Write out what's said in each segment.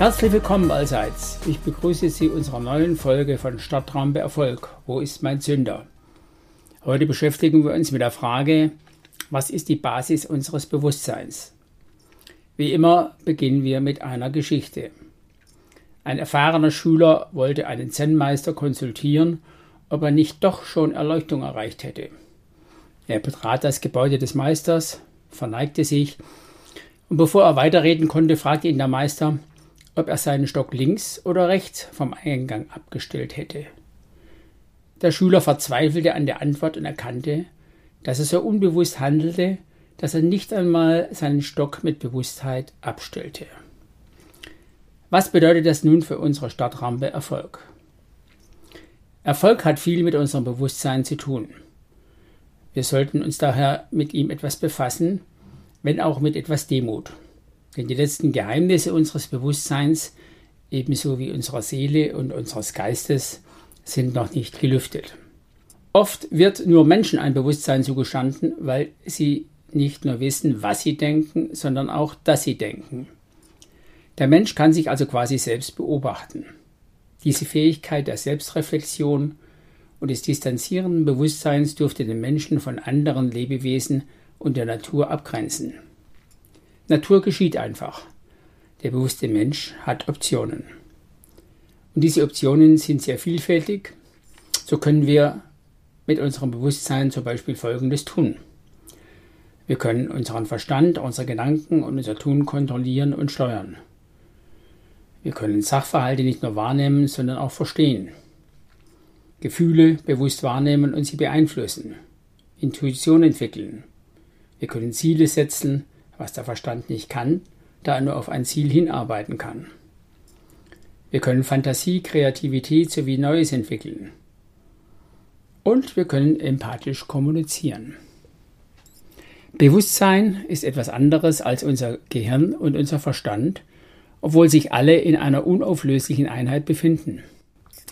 Herzlich willkommen allseits. Ich begrüße Sie unserer neuen Folge von Stadtrampe Erfolg. Wo ist mein Zünder? Heute beschäftigen wir uns mit der Frage, was ist die Basis unseres Bewusstseins? Wie immer beginnen wir mit einer Geschichte. Ein erfahrener Schüler wollte einen Zen-Meister konsultieren, ob er nicht doch schon Erleuchtung erreicht hätte. Er betrat das Gebäude des Meisters, verneigte sich und bevor er weiterreden konnte, fragte ihn der Meister, ob er seinen Stock links oder rechts vom Eingang abgestellt hätte. Der Schüler verzweifelte an der Antwort und erkannte, dass er so unbewusst handelte, dass er nicht einmal seinen Stock mit Bewusstheit abstellte. Was bedeutet das nun für unsere Stadtrampe Erfolg? Erfolg hat viel mit unserem Bewusstsein zu tun. Wir sollten uns daher mit ihm etwas befassen, wenn auch mit etwas Demut. Denn die letzten Geheimnisse unseres Bewusstseins, ebenso wie unserer Seele und unseres Geistes, sind noch nicht gelüftet. Oft wird nur Menschen ein Bewusstsein zugestanden, weil sie nicht nur wissen, was sie denken, sondern auch, dass sie denken. Der Mensch kann sich also quasi selbst beobachten. Diese Fähigkeit der Selbstreflexion und des distanzierenden Bewusstseins dürfte den Menschen von anderen Lebewesen und der Natur abgrenzen. Natur geschieht einfach. Der bewusste Mensch hat Optionen. Und diese Optionen sind sehr vielfältig. So können wir mit unserem Bewusstsein zum Beispiel Folgendes tun. Wir können unseren Verstand, unsere Gedanken und unser Tun kontrollieren und steuern. Wir können Sachverhalte nicht nur wahrnehmen, sondern auch verstehen. Gefühle bewusst wahrnehmen und sie beeinflussen. Intuition entwickeln. Wir können Ziele setzen, was der Verstand nicht kann, da er nur auf ein Ziel hinarbeiten kann. Wir können Fantasie, Kreativität sowie Neues entwickeln. Und wir können empathisch kommunizieren. Bewusstsein ist etwas anderes als unser Gehirn und unser Verstand, obwohl sich alle in einer unauflöslichen Einheit befinden.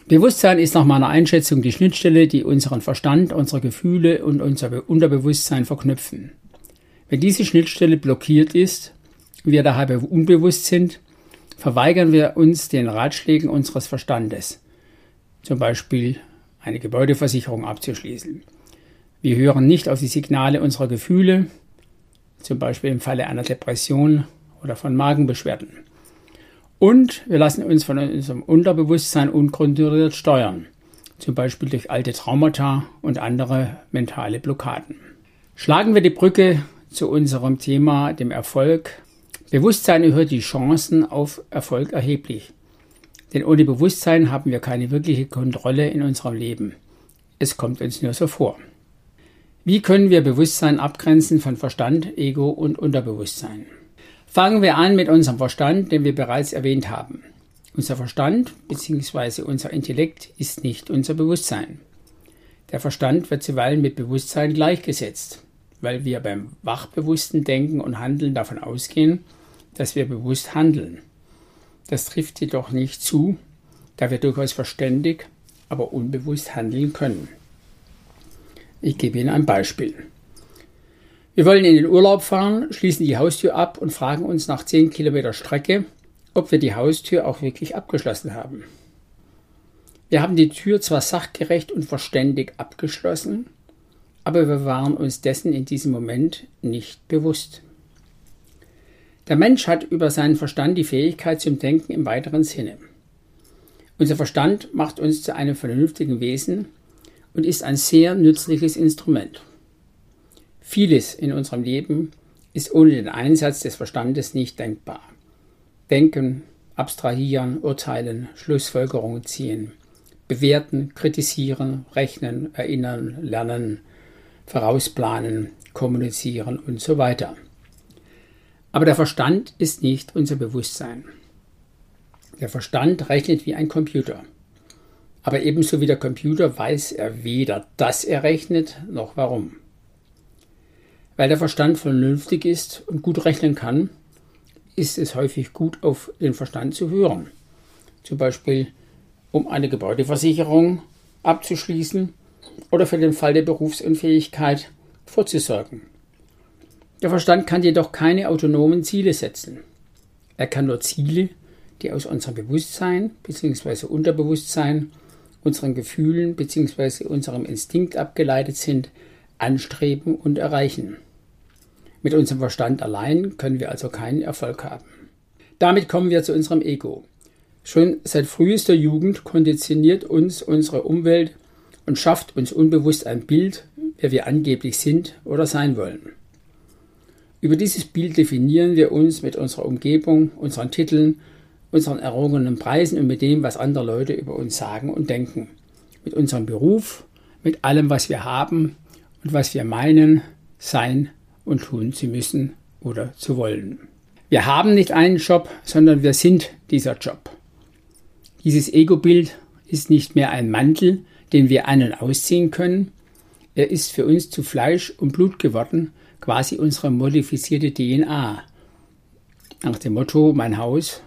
Bewusstsein ist nach meiner Einschätzung die Schnittstelle, die unseren Verstand, unsere Gefühle und unser Unterbewusstsein verknüpfen. Wenn diese Schnittstelle blockiert ist, wir daher unbewusst sind, verweigern wir uns den Ratschlägen unseres Verstandes, zum Beispiel eine Gebäudeversicherung abzuschließen. Wir hören nicht auf die Signale unserer Gefühle, zum Beispiel im Falle einer Depression oder von Magenbeschwerden. Und wir lassen uns von unserem Unterbewusstsein unkontrolliert steuern, zum Beispiel durch alte Traumata und andere mentale Blockaden. Schlagen wir die Brücke zu unserem Thema, dem Erfolg. Bewusstsein erhöht die Chancen auf Erfolg erheblich. Denn ohne Bewusstsein haben wir keine wirkliche Kontrolle in unserem Leben. Es kommt uns nur so vor. Wie können wir Bewusstsein abgrenzen von Verstand, Ego und Unterbewusstsein? Fangen wir an mit unserem Verstand, den wir bereits erwähnt haben. Unser Verstand bzw. unser Intellekt ist nicht unser Bewusstsein. Der Verstand wird zuweilen mit Bewusstsein gleichgesetzt weil wir beim wachbewussten Denken und Handeln davon ausgehen, dass wir bewusst handeln. Das trifft jedoch nicht zu, da wir durchaus verständig, aber unbewusst handeln können. Ich gebe Ihnen ein Beispiel. Wir wollen in den Urlaub fahren, schließen die Haustür ab und fragen uns nach 10 Kilometer Strecke, ob wir die Haustür auch wirklich abgeschlossen haben. Wir haben die Tür zwar sachgerecht und verständig abgeschlossen, aber wir waren uns dessen in diesem Moment nicht bewusst. Der Mensch hat über seinen Verstand die Fähigkeit zum Denken im weiteren Sinne. Unser Verstand macht uns zu einem vernünftigen Wesen und ist ein sehr nützliches Instrument. Vieles in unserem Leben ist ohne den Einsatz des Verstandes nicht denkbar. Denken, abstrahieren, urteilen, Schlussfolgerungen ziehen, bewerten, kritisieren, rechnen, erinnern, lernen, vorausplanen, kommunizieren und so weiter. Aber der Verstand ist nicht unser Bewusstsein. Der Verstand rechnet wie ein Computer. Aber ebenso wie der Computer weiß er weder, dass er rechnet, noch warum. Weil der Verstand vernünftig ist und gut rechnen kann, ist es häufig gut, auf den Verstand zu hören. Zum Beispiel, um eine Gebäudeversicherung abzuschließen oder für den Fall der Berufsunfähigkeit vorzusorgen. Der Verstand kann jedoch keine autonomen Ziele setzen. Er kann nur Ziele, die aus unserem Bewusstsein bzw. Unterbewusstsein, unseren Gefühlen bzw. unserem Instinkt abgeleitet sind, anstreben und erreichen. Mit unserem Verstand allein können wir also keinen Erfolg haben. Damit kommen wir zu unserem Ego. Schon seit frühester Jugend konditioniert uns unsere Umwelt und schafft uns unbewusst ein Bild, wer wir angeblich sind oder sein wollen. Über dieses Bild definieren wir uns mit unserer Umgebung, unseren Titeln, unseren errungenen Preisen und mit dem, was andere Leute über uns sagen und denken. Mit unserem Beruf, mit allem, was wir haben und was wir meinen, sein und tun zu müssen oder zu wollen. Wir haben nicht einen Job, sondern wir sind dieser Job. Dieses Ego-Bild ist nicht mehr ein Mantel, den wir an- und ausziehen können. Er ist für uns zu Fleisch und Blut geworden, quasi unsere modifizierte DNA. Nach dem Motto mein Haus,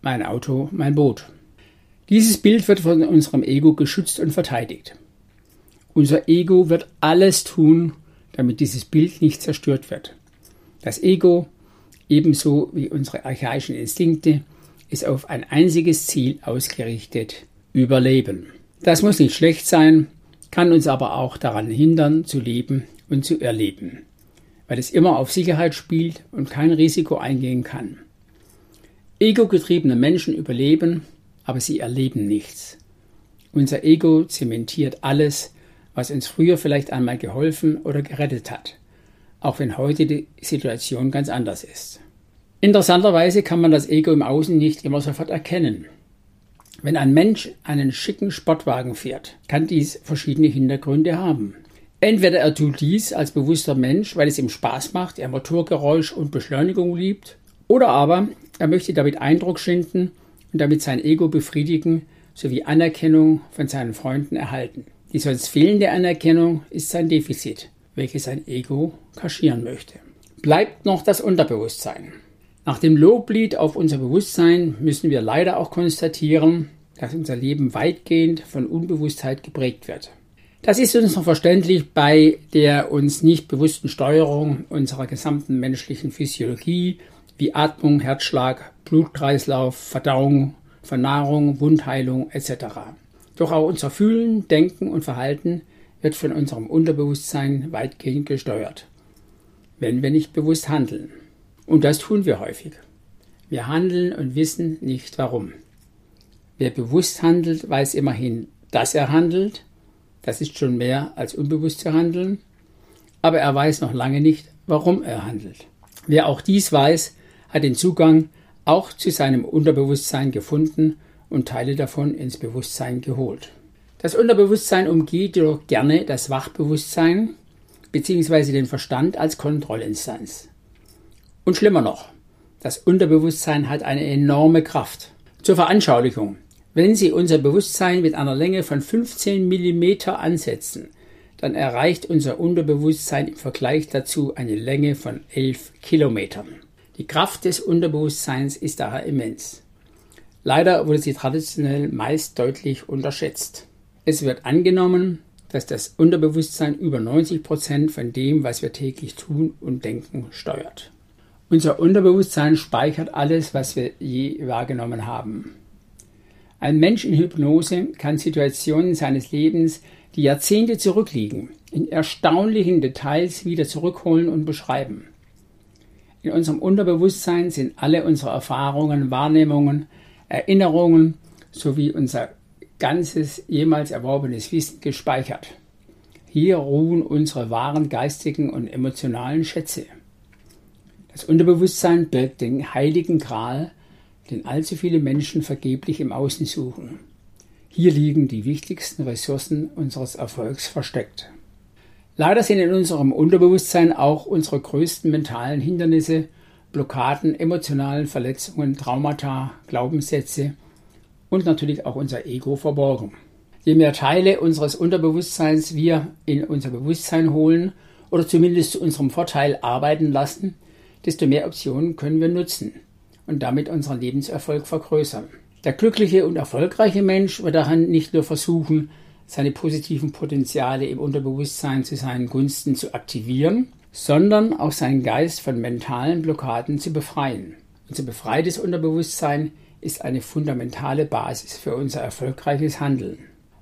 mein Auto, mein Boot. Dieses Bild wird von unserem Ego geschützt und verteidigt. Unser Ego wird alles tun, damit dieses Bild nicht zerstört wird. Das Ego, ebenso wie unsere archaischen Instinkte, ist auf ein einziges Ziel ausgerichtet, Überleben. Das muss nicht schlecht sein, kann uns aber auch daran hindern, zu leben und zu erleben, weil es immer auf Sicherheit spielt und kein Risiko eingehen kann. Ego-getriebene Menschen überleben, aber sie erleben nichts. Unser Ego zementiert alles, was uns früher vielleicht einmal geholfen oder gerettet hat, auch wenn heute die Situation ganz anders ist. Interessanterweise kann man das Ego im Außen nicht immer sofort erkennen. Wenn ein Mensch einen schicken Sportwagen fährt, kann dies verschiedene Hintergründe haben. Entweder er tut dies als bewusster Mensch, weil es ihm Spaß macht, er Motorgeräusch und Beschleunigung liebt, oder aber er möchte damit Eindruck schinden und damit sein Ego befriedigen sowie Anerkennung von seinen Freunden erhalten. Die sonst fehlende Anerkennung ist sein Defizit, welches sein Ego kaschieren möchte. Bleibt noch das Unterbewusstsein. Nach dem Loblied auf unser Bewusstsein müssen wir leider auch konstatieren, dass unser Leben weitgehend von Unbewusstheit geprägt wird. Das ist uns noch verständlich bei der uns nicht bewussten Steuerung unserer gesamten menschlichen Physiologie wie Atmung, Herzschlag, Blutkreislauf, Verdauung, Vernarrung, Wundheilung etc. Doch auch unser Fühlen, Denken und Verhalten wird von unserem Unterbewusstsein weitgehend gesteuert, wenn wir nicht bewusst handeln. Und das tun wir häufig. Wir handeln und wissen nicht warum. Wer bewusst handelt, weiß immerhin, dass er handelt. Das ist schon mehr als unbewusst zu handeln. Aber er weiß noch lange nicht, warum er handelt. Wer auch dies weiß, hat den Zugang auch zu seinem Unterbewusstsein gefunden und Teile davon ins Bewusstsein geholt. Das Unterbewusstsein umgeht jedoch gerne das Wachbewusstsein bzw. den Verstand als Kontrollinstanz. Und schlimmer noch, das Unterbewusstsein hat eine enorme Kraft. Zur Veranschaulichung. Wenn Sie unser Bewusstsein mit einer Länge von 15 mm ansetzen, dann erreicht unser Unterbewusstsein im Vergleich dazu eine Länge von 11 Kilometern. Die Kraft des Unterbewusstseins ist daher immens. Leider wurde sie traditionell meist deutlich unterschätzt. Es wird angenommen, dass das Unterbewusstsein über 90 Prozent von dem, was wir täglich tun und denken, steuert. Unser Unterbewusstsein speichert alles, was wir je wahrgenommen haben. Ein Mensch in Hypnose kann Situationen seines Lebens, die Jahrzehnte zurückliegen, in erstaunlichen Details wieder zurückholen und beschreiben. In unserem Unterbewusstsein sind alle unsere Erfahrungen, Wahrnehmungen, Erinnerungen sowie unser ganzes jemals erworbenes Wissen gespeichert. Hier ruhen unsere wahren geistigen und emotionalen Schätze. Das Unterbewusstsein birgt den heiligen Gral, den allzu viele Menschen vergeblich im Außen suchen. Hier liegen die wichtigsten Ressourcen unseres Erfolgs versteckt. Leider sind in unserem Unterbewusstsein auch unsere größten mentalen Hindernisse Blockaden, emotionalen Verletzungen, Traumata, Glaubenssätze und natürlich auch unser Ego verborgen. Je mehr Teile unseres Unterbewusstseins wir in unser Bewusstsein holen oder zumindest zu unserem Vorteil arbeiten lassen, desto mehr Optionen können wir nutzen und damit unseren Lebenserfolg vergrößern. Der glückliche und erfolgreiche Mensch wird daran nicht nur versuchen, seine positiven Potenziale im Unterbewusstsein zu seinen Gunsten zu aktivieren, sondern auch seinen Geist von mentalen Blockaden zu befreien. Unser befreites Unterbewusstsein ist eine fundamentale Basis für unser erfolgreiches Handeln.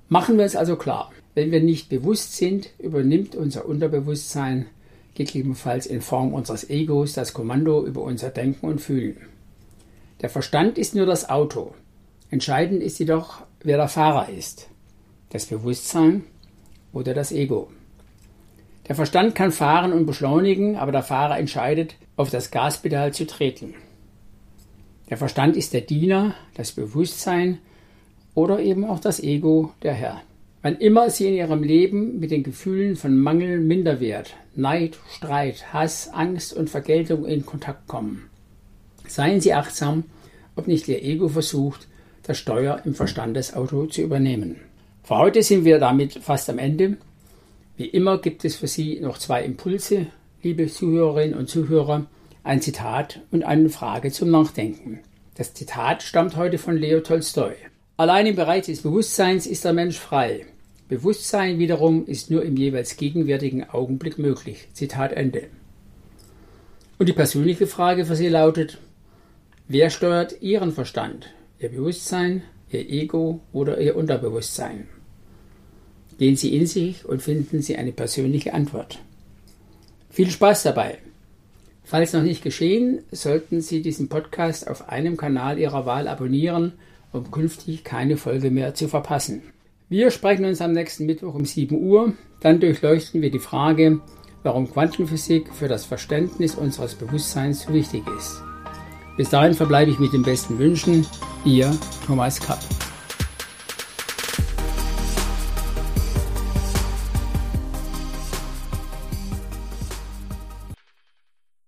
Machen wir es also klar. Wenn wir nicht bewusst sind, übernimmt unser Unterbewusstsein gegebenenfalls in Form unseres Egos das Kommando über unser Denken und Fühlen. Der Verstand ist nur das Auto. Entscheidend ist jedoch, wer der Fahrer ist. Das Bewusstsein oder das Ego. Der Verstand kann fahren und beschleunigen, aber der Fahrer entscheidet, auf das Gaspedal zu treten. Der Verstand ist der Diener, das Bewusstsein oder eben auch das Ego der Herr. Wann immer Sie in Ihrem Leben mit den Gefühlen von Mangel, Minderwert, Neid, Streit, Hass, Angst und Vergeltung in Kontakt kommen, seien Sie achtsam, ob nicht Ihr Ego versucht, das Steuer im Verstandesauto zu übernehmen. Für heute sind wir damit fast am Ende. Wie immer gibt es für Sie noch zwei Impulse, liebe Zuhörerinnen und Zuhörer, ein Zitat und eine Frage zum Nachdenken. Das Zitat stammt heute von Leo Tolstoi. Allein im Bereich des Bewusstseins ist der Mensch frei. Bewusstsein wiederum ist nur im jeweils gegenwärtigen Augenblick möglich. Zitat Ende. Und die persönliche Frage für Sie lautet, wer steuert Ihren Verstand? Ihr Bewusstsein, Ihr Ego oder Ihr Unterbewusstsein? Gehen Sie in sich und finden Sie eine persönliche Antwort. Viel Spaß dabei! Falls noch nicht geschehen, sollten Sie diesen Podcast auf einem Kanal Ihrer Wahl abonnieren – um künftig keine Folge mehr zu verpassen. Wir sprechen uns am nächsten Mittwoch um 7 Uhr. Dann durchleuchten wir die Frage, warum Quantenphysik für das Verständnis unseres Bewusstseins so wichtig ist. Bis dahin verbleibe ich mit den besten Wünschen. Ihr Thomas Kapp.